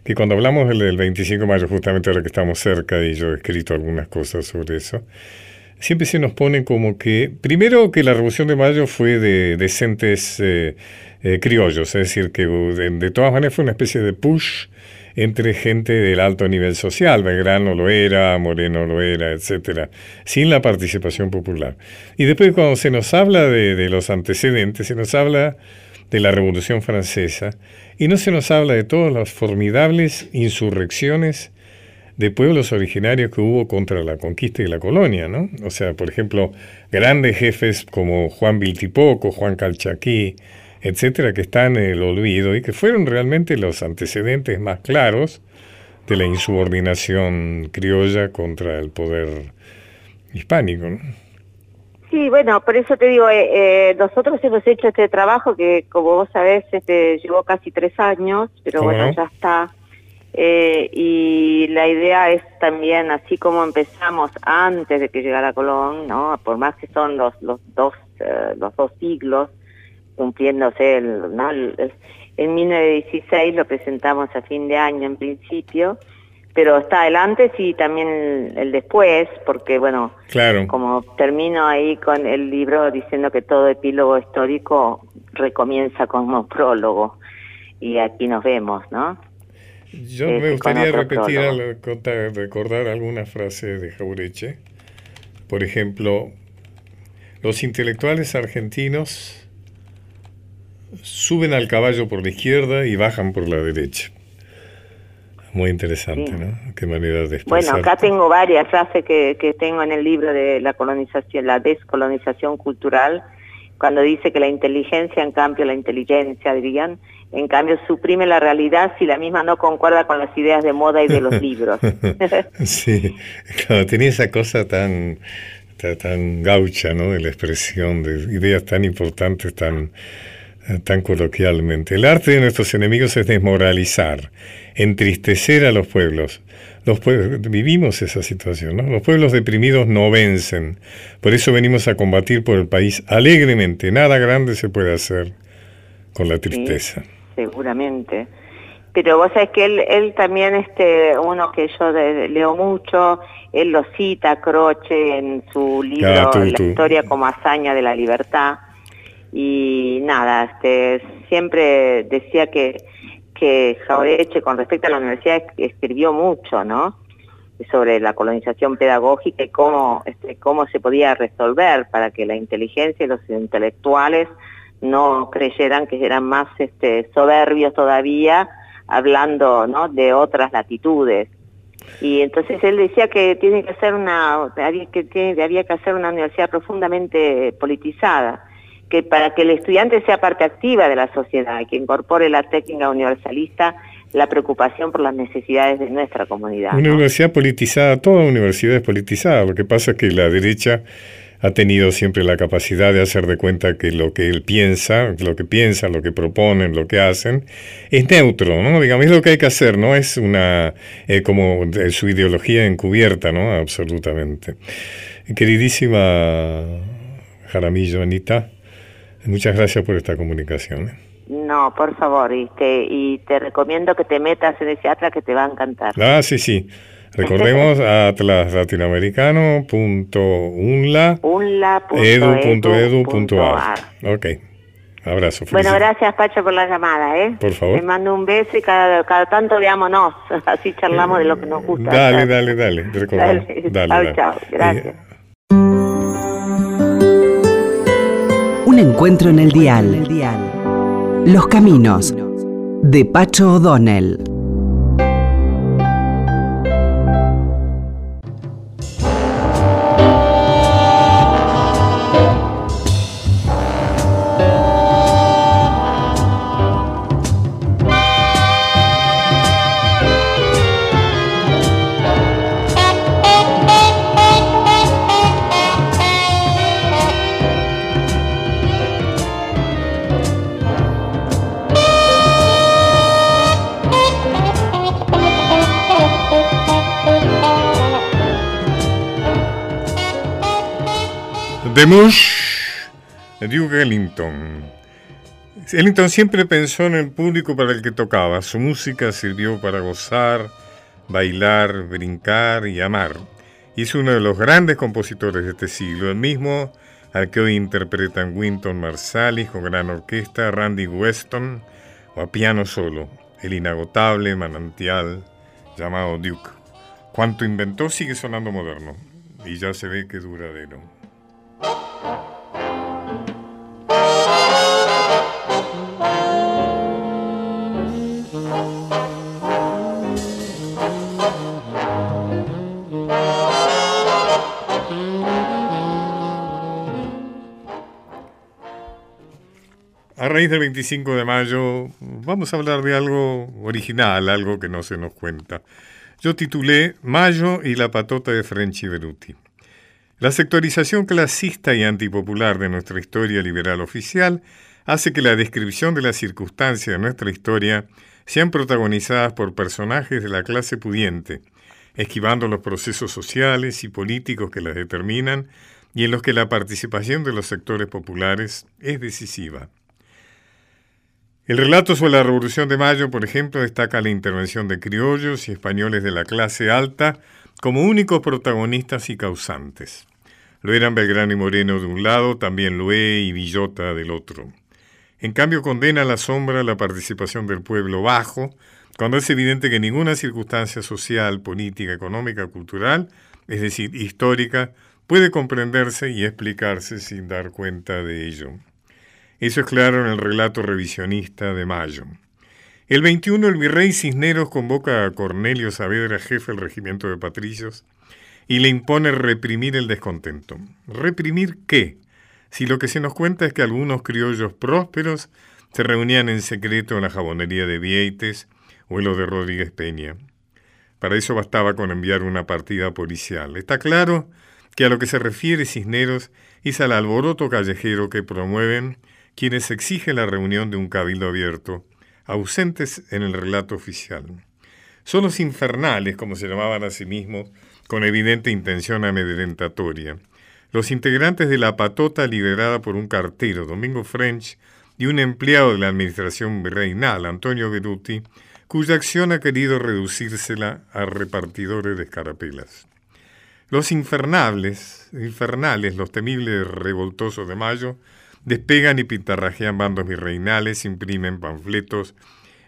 que cuando hablamos del, 25 de mayo, justamente ahora que estamos cerca y yo he escrito algunas cosas sobre eso, siempre se nos pone como que, primero que la Revolución de Mayo fue de decentes eh, eh, criollos, es decir, que de, todas maneras fue una especie de push entre gente del alto nivel social, Belgrano lo era, Moreno lo era, etcétera, sin la participación popular. Y después cuando se nos habla de, los antecedentes, se nos habla de la Revolución Francesa y no se nos habla de todas las formidables insurrecciones de pueblos originarios que hubo contra la conquista y la colonia, ¿no? O sea, por ejemplo, grandes jefes como Juan Viltipoco, Juan Calchaquí, etcétera, que están en el olvido y que fueron realmente los antecedentes más claros de la insubordinación criolla contra el poder hispánico, ¿no? Sí, bueno, por eso te digo, eh, eh, nosotros hemos hecho este trabajo que, como vos sabés, este, llevó casi tres años, pero bueno, ya está. Eh, y la idea es también, así como empezamos antes de que llegara Colón, ¿no? Por más que son los, los dos los dos siglos cumpliéndose el, ¿no? el, en 1916 lo presentamos a fin de año en principio pero está el antes y también el, después, porque bueno, claro. como termino ahí con el libro diciendo que todo epílogo histórico recomienza como prólogo, y aquí nos vemos, ¿no? Yo me gustaría repetir, recordar alguna frase de Jaureche. Por ejemplo, los intelectuales argentinos suben al caballo por la izquierda y bajan por la derecha. Muy interesante, ¿no? Qué manera de Bueno, acá tengo varias frases que, que tengo en el libro de la colonización, la descolonización cultural, cuando dice que la inteligencia, en cambio, la inteligencia, dirían, en cambio, suprime la realidad si la misma no concuerda con las ideas de moda y de los libros. sí, claro, tenía esa cosa tan, tan, tan gaucha, ¿no? De la expresión de ideas tan importantes, tan tan coloquialmente. El arte de nuestros enemigos es desmoralizar, entristecer a los pueblos. Los pueblos, vivimos esa situación, ¿no? Los pueblos deprimidos no vencen. Por eso venimos a combatir por el país alegremente. Nada grande se puede hacer con la tristeza. seguramente. Pero vos sabés que él, él también, este, uno que yo leo mucho, él lo cita, Croce, en su libro La historia como hazaña de la libertad y nada, este, siempre decía que, que Jaureche con respecto a la universidad escribió mucho, ¿no? sobre la colonización pedagógica y cómo, este, cómo se podía resolver para que la inteligencia y los intelectuales no creyeran que eran más este, soberbios todavía, hablando ¿no? de otras latitudes. Y entonces él decía que tiene que ser una, que había que hacer una universidad profundamente politizada que para que el estudiante sea parte activa de la sociedad, que incorpore la técnica universalista, la preocupación por las necesidades de nuestra comunidad. Una universidad politizada, toda universidad es politizada, lo que pasa es que la derecha ha tenido siempre la capacidad de hacer de cuenta que lo que él piensa, lo que piensa, lo que proponen, lo que hacen, es neutro, ¿no? Digamos, es lo que hay que hacer, no es una, eh, como su ideología encubierta, ¿no? Absolutamente. Queridísima Jaramillo, Anita, Muchas gracias por esta comunicación. ¿eh? No, por favor, y te, y te recomiendo que te metas en ese Atlas que te va a encantar. Ah, sí, sí. Recordemos atlaslatinoamericano.unla.edu.edu.ar. Ok. Abrazo. Bueno, gracias Pacho por la llamada, ¿eh? Por favor. Te mando un beso y cada, cada tanto veámonos, así charlamos de lo que nos gusta. Dale, dale, dale. Dale, dale, chao, gracias. Un encuentro en el dial. Los caminos de Pacho O'Donnell. Demush, Duke Ellington. Ellington siempre pensó en el público para el que tocaba. Su música sirvió para gozar, bailar, brincar y amar. y es uno de los grandes compositores de este siglo, el mismo al que hoy interpretan Winton Marsalis con gran orquesta, Randy Weston o a piano solo, el inagotable manantial llamado Duke. Cuanto inventó sigue sonando moderno y ya se ve que duradero. A raíz del 25 de mayo vamos a hablar de algo original, algo que no se nos cuenta. Yo titulé Mayo y la patota de Frenchy Beruti. La sectorización clasista y antipopular de nuestra historia liberal oficial hace que la descripción de las circunstancias de nuestra historia sean protagonizadas por personajes de la clase pudiente, esquivando los procesos sociales y políticos que las determinan y en los que la participación de los sectores populares es decisiva. El relato sobre la Revolución de Mayo, por ejemplo, destaca la intervención de criollos y españoles de la clase alta como únicos protagonistas y causantes. Lo eran Belgrano y Moreno de un lado, también Lué y Villota del otro. En cambio, condena a la sombra la participación del pueblo bajo, cuando es evidente que ninguna circunstancia social, política, económica, cultural, es decir, histórica, puede comprenderse y explicarse sin dar cuenta de ello. Eso es claro en el relato revisionista de Mayo. El 21 el virrey Cisneros convoca a Cornelio Saavedra, jefe del regimiento de patricios, y le impone reprimir el descontento. ¿Reprimir qué? Si lo que se nos cuenta es que algunos criollos prósperos se reunían en secreto en la jabonería de Vieites o en lo de Rodríguez Peña. Para eso bastaba con enviar una partida policial. Está claro que a lo que se refiere Cisneros es al alboroto callejero que promueven quienes exigen la reunión de un cabildo abierto, ausentes en el relato oficial. Son los infernales, como se llamaban a sí mismos, con evidente intención amedrentatoria. Los integrantes de la patota liderada por un cartero, Domingo French, y un empleado de la administración reinal, Antonio Beruti, cuya acción ha querido reducírsela a repartidores de escarapelas. Los infernables, infernales, los temibles revoltosos de mayo, Despegan y pintarrajean bandos virreinales, imprimen panfletos,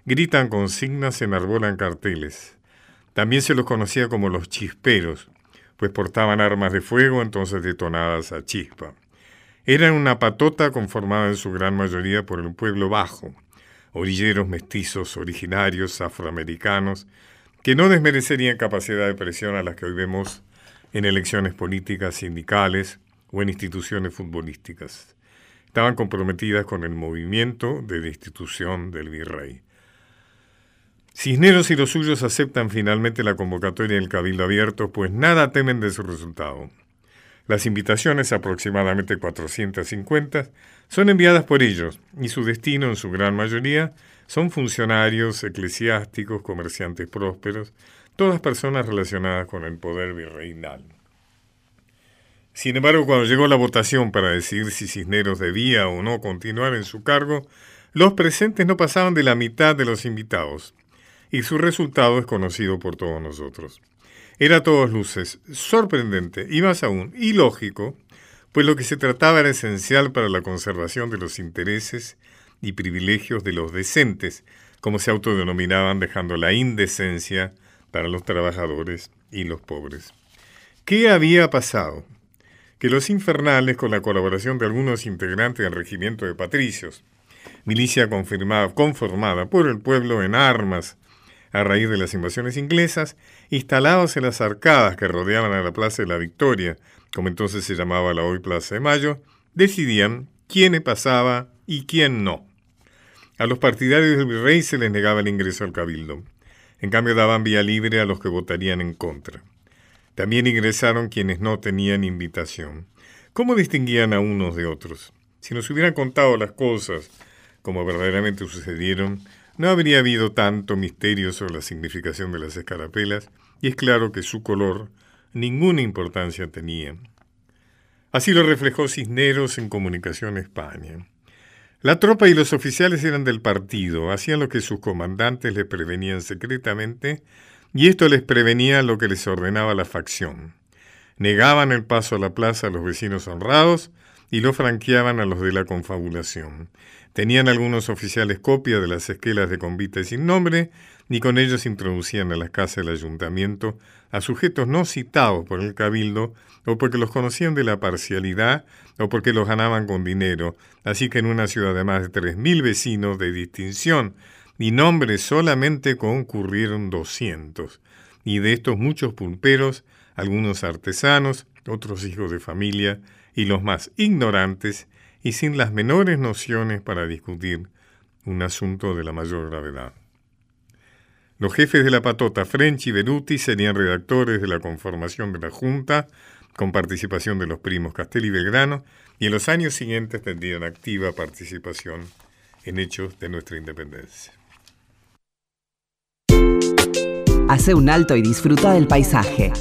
gritan consignas, enarbolan carteles. También se los conocía como los chisperos, pues portaban armas de fuego entonces detonadas a chispa. Eran una patota conformada en su gran mayoría por el pueblo bajo, orilleros mestizos, originarios, afroamericanos, que no desmerecerían capacidad de presión a las que hoy vemos en elecciones políticas, sindicales o en instituciones futbolísticas estaban comprometidas con el movimiento de destitución del virrey. Cisneros y los suyos aceptan finalmente la convocatoria del Cabildo Abierto, pues nada temen de su resultado. Las invitaciones, aproximadamente 450, son enviadas por ellos, y su destino, en su gran mayoría, son funcionarios, eclesiásticos, comerciantes prósperos, todas personas relacionadas con el poder virreinal. Sin embargo, cuando llegó la votación para decidir si Cisneros debía o no continuar en su cargo, los presentes no pasaban de la mitad de los invitados, y su resultado es conocido por todos nosotros. Era a todas luces sorprendente y más aún ilógico, pues lo que se trataba era esencial para la conservación de los intereses y privilegios de los decentes, como se autodenominaban, dejando la indecencia para los trabajadores y los pobres. ¿Qué había pasado? Que los infernales, con la colaboración de algunos integrantes del regimiento de patricios, milicia confirmada, conformada por el pueblo en armas a raíz de las invasiones inglesas, instalados en las arcadas que rodeaban a la Plaza de la Victoria, como entonces se llamaba la hoy Plaza de Mayo, decidían quién pasaba y quién no. A los partidarios del virrey se les negaba el ingreso al cabildo. En cambio daban vía libre a los que votarían en contra. También ingresaron quienes no tenían invitación. ¿Cómo distinguían a unos de otros? Si nos hubieran contado las cosas como verdaderamente sucedieron, no habría habido tanto misterio sobre la significación de las escarapelas, y es claro que su color ninguna importancia tenía. Así lo reflejó Cisneros en Comunicación España. La tropa y los oficiales eran del partido, hacían lo que sus comandantes les prevenían secretamente y esto les prevenía lo que les ordenaba la facción. negaban el paso a la plaza a los vecinos honrados y lo franqueaban a los de la confabulación. Tenían algunos oficiales copia de las esquelas de convite sin nombre, ni con ellos introducían a la casa del ayuntamiento a sujetos no citados por el cabildo, o porque los conocían de la parcialidad, o porque los ganaban con dinero, así que en una ciudad de más de tres mil vecinos de distinción y nombres solamente concurrieron doscientos, y de estos muchos pulperos, algunos artesanos, otros hijos de familia, y los más ignorantes, y sin las menores nociones para discutir un asunto de la mayor gravedad. Los jefes de la patota, French y Beruti, serían redactores de la conformación de la Junta, con participación de los primos Castelli y Belgrano, y en los años siguientes tendrían activa participación en hechos de nuestra independencia. Hace un alto y disfruta del paisaje.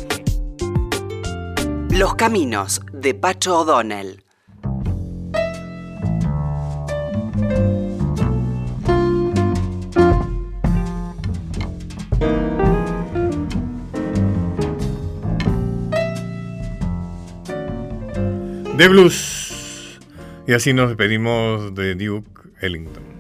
Los caminos de Pacho O'Donnell. de blues. Y así nos despedimos de Duke Ellington.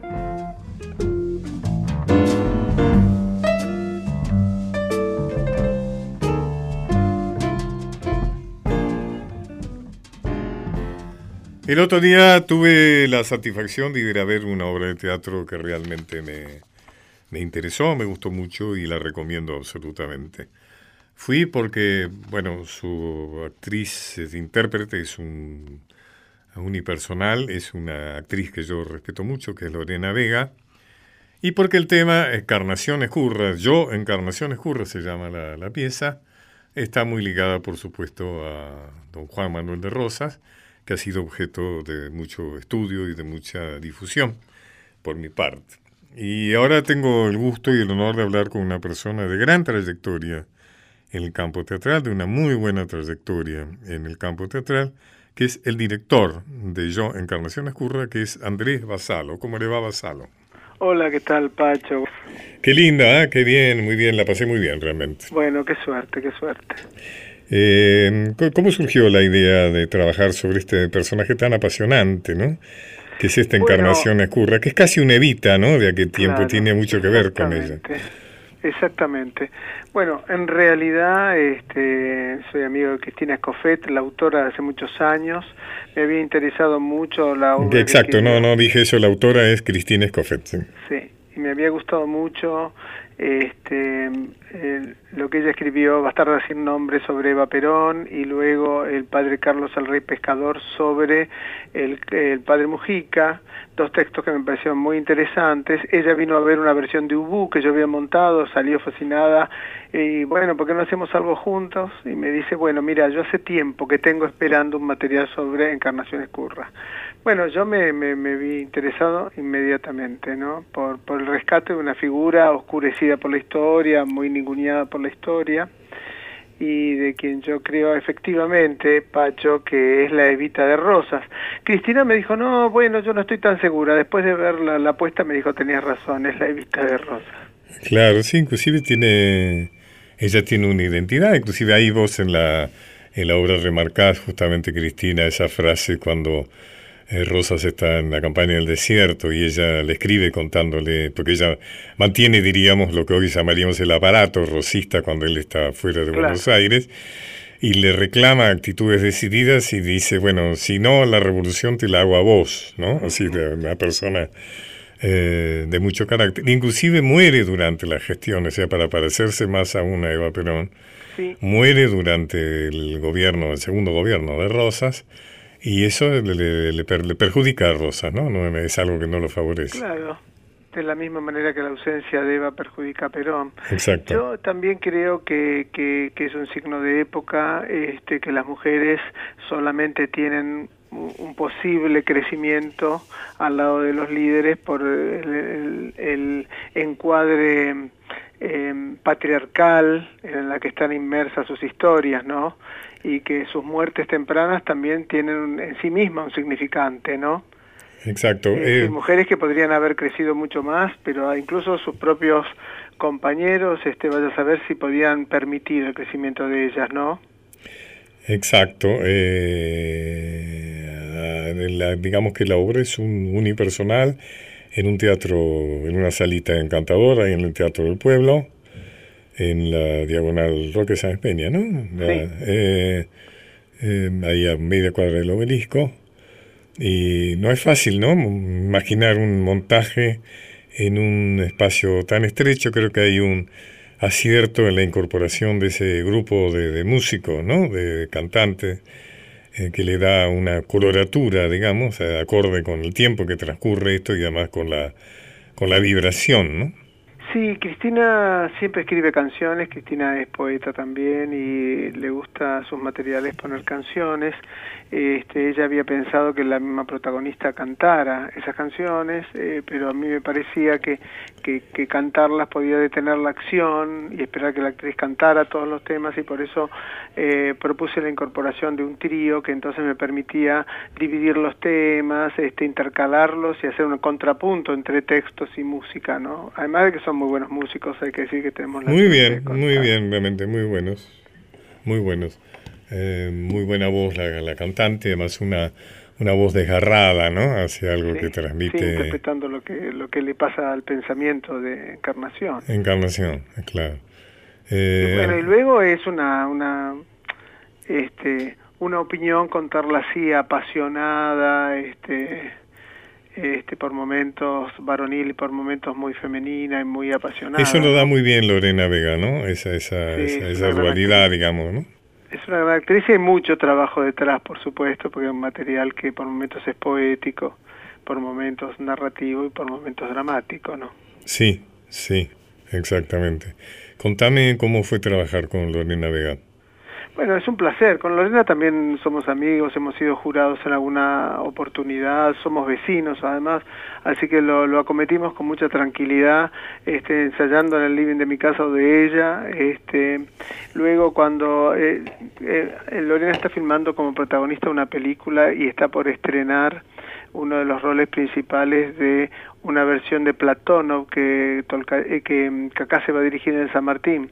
El otro día tuve la satisfacción de ir a ver una obra de teatro que realmente me, me interesó, me gustó mucho y la recomiendo absolutamente. Fui porque, bueno, su actriz, es intérprete, es un unipersonal, es una actriz que yo respeto mucho, que es Lorena Vega, y porque el tema Encarnación Escurra, yo Encarnación Escurra se llama la, la pieza, está muy ligada, por supuesto, a don Juan Manuel de Rosas, que ha sido objeto de mucho estudio y de mucha difusión por mi parte. Y ahora tengo el gusto y el honor de hablar con una persona de gran trayectoria en el campo teatral, de una muy buena trayectoria en el campo teatral, que es el director de Yo Encarnación Escurra, que es Andrés Basalo. ¿Cómo le va Basalo? Hola, ¿qué tal, Pacho? Qué linda, ¿eh? qué bien, muy bien, la pasé muy bien realmente. Bueno, qué suerte, qué suerte. Eh, ¿Cómo surgió la idea de trabajar sobre este personaje tan apasionante, ¿no? Que es esta encarnación escurra, que es casi una evita, ¿no? De aquel tiempo, tiene mucho que ver con ella. Exactamente. Bueno, en realidad este, soy amigo de Cristina Escofet, la autora de hace muchos años. Me había interesado mucho la obra. Exacto, no, no dije eso, la autora es Cristina Escofet. Sí. sí, y me había gustado mucho este, lo que ella escribió, Bastarda sin nombre, sobre Eva Perón, y luego el padre Carlos el Rey Pescador sobre el, el padre Mujica, dos textos que me parecieron muy interesantes. Ella vino a ver una versión de Ubu que yo había montado, salió fascinada, y bueno, ¿por qué no hacemos algo juntos? Y me dice, bueno, mira, yo hace tiempo que tengo esperando un material sobre Encarnación Escurra. Bueno, yo me, me, vi interesado inmediatamente, ¿no? Por, el rescate de una figura oscurecida por la historia, muy ninguneada por la historia, y de quien yo creo efectivamente, Pacho, que es la Evita de Rosas. Cristina me dijo, no, bueno, yo no estoy tan segura. Después de ver la, apuesta me dijo, tenías razón, es la Evita de Rosas. Claro, sí, inclusive tiene, ella tiene una identidad, inclusive ahí vos en la, en la obra remarcás justamente, Cristina, esa frase cuando Rosas está en la campaña del desierto y ella le escribe contándole, porque ella mantiene, diríamos, lo que hoy llamaríamos el aparato rosista cuando él está fuera de Buenos Aires, y le reclama actitudes decididas y dice, bueno, si no, la revolución te la hago a vos, ¿no? Así de una persona eh, de mucho carácter. Inclusive muere durante la gestión, o sea, para parecerse más a una Eva Perón, muere durante el gobierno, el segundo gobierno de Rosas, y eso le, le, perjudica a Rosa, ¿no? ¿no? Es algo que no lo favorece. Claro, de la misma manera que la ausencia de Eva perjudica a Perón. Exacto. Yo también creo que, que, es un signo de época, este, que las mujeres solamente tienen un posible crecimiento al lado de los líderes por el, encuadre eh, patriarcal en la que están inmersas sus historias, ¿no? Y que sus muertes tempranas también tienen en sí mismas un significante, ¿no? Exacto. Eh, mujeres que podrían haber crecido mucho más, pero incluso sus propios compañeros, este, vaya a saber si podían permitir el crecimiento de ellas, ¿no? Exacto. Eh, digamos que la obra es un unipersonal en un teatro, en una salita encantadora, en el Teatro del Pueblo, en la diagonal Roque Sáenz Peña, ¿no? Eh, eh, ahí a media cuadra del obelisco. Y no es fácil, ¿no? Imaginar un montaje en un espacio tan estrecho. Creo que hay un acierto en la incorporación de ese grupo de, músicos, ¿no? De cantantes, eh, que le da una coloratura, digamos, acorde con el tiempo que transcurre esto y además con la, con la vibración, ¿no? Sí, Cristina siempre escribe canciones, Cristina es poeta también y le gusta sus materiales poner canciones. Este, ella había pensado que la misma protagonista cantara esas canciones, eh, pero a mí me parecía que, que, cantarlas podía detener la acción y esperar que la actriz cantara todos los temas y por eso eh, propuse la incorporación de un trío que entonces me permitía dividir los temas, este, intercalarlos y hacer un contrapunto entre textos y música, ¿no? Además de que son muy buenos músicos, hay que decir que tenemos la Muy bien, muy bien, realmente, muy buenos, muy buenos. Eh, muy buena voz la, la, cantante, además una, una voz desgarrada, ¿no? Hacia algo que transmite... Sí, interpretando lo que, lo que le pasa al pensamiento de Encarnación. Encarnación, claro. Eh, bueno, y luego es una, una, este, una opinión contarla así, apasionada, este este, por momentos varonil y por momentos muy femenina y muy apasionada. Eso lo da muy bien Lorena Vega, ¿no? Esa, esa, esa, dualidad, digamos, ¿no? Es una gran actriz y hay mucho trabajo detrás, por supuesto, porque es un material que por momentos es poético, por momentos narrativo y por momentos dramático, ¿no? Sí, sí, exactamente. Contame cómo fue trabajar con Lorena Vega. Bueno, es un placer. Con Lorena también somos amigos, hemos sido jurados en alguna oportunidad, somos vecinos además, así que lo, lo acometimos con mucha tranquilidad, este, ensayando en el living de mi casa o de ella. Este, luego cuando eh, eh, Lorena está filmando como protagonista una película y está por estrenar uno de los roles principales de una versión de Platonov que, eh, que, que acá se va a dirigir en San Martín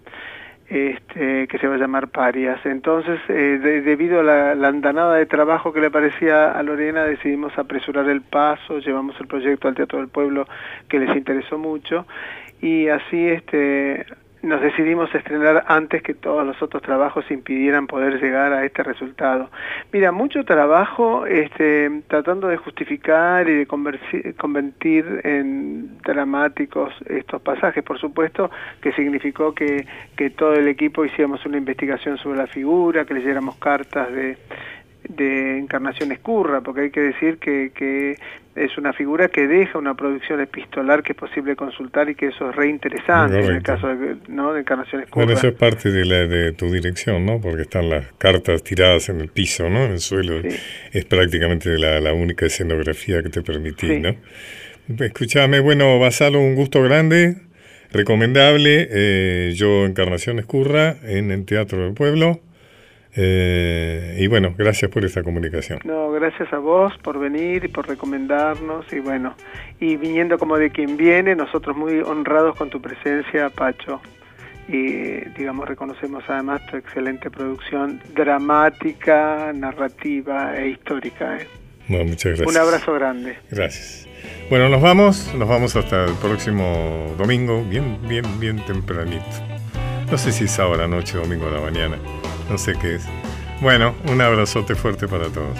este, que se va a llamar Parias. Entonces, eh, debido a la, andanada de trabajo que le parecía a Lorena, decidimos apresurar el paso, llevamos el proyecto al Teatro del Pueblo que les interesó mucho y así este nos decidimos estrenar antes que todos los otros trabajos impidieran poder llegar a este resultado. Mira, mucho trabajo este, tratando de justificar y de convertir en dramáticos estos pasajes, por supuesto, que significó que, que todo el equipo hiciéramos una investigación sobre la figura, que leyéramos cartas de de Encarnación Escurra, porque hay que decir que, que es una figura que deja una producción epistolar que es posible consultar y que eso es reinteresante en el caso de, ¿no? de Encarnación Escurra. Bueno, eso es parte de, la, de tu dirección, ¿no? Porque están las cartas tiradas en el piso, ¿no? En el suelo. Es prácticamente la, la, única escenografía que te permitís, ¿no? Escúchame, bueno, Basalo, un gusto grande, recomendable. Eh, yo, Encarnación Escurra, en el Teatro del Pueblo. Eh, y bueno, gracias por esta comunicación. No, gracias a vos por venir y por recomendarnos y bueno, y viniendo como de quien viene, nosotros muy honrados con tu presencia, Pacho. Y digamos, reconocemos además tu excelente producción dramática, narrativa e histórica. ¿eh? Bueno, muchas gracias. Un abrazo grande. Gracias. Bueno, nos vamos, nos vamos hasta el próximo domingo, bien, bien, bien tempranito. No sé si es ahora, noche, domingo la mañana no sé qué es. Bueno, un abrazote fuerte para todos.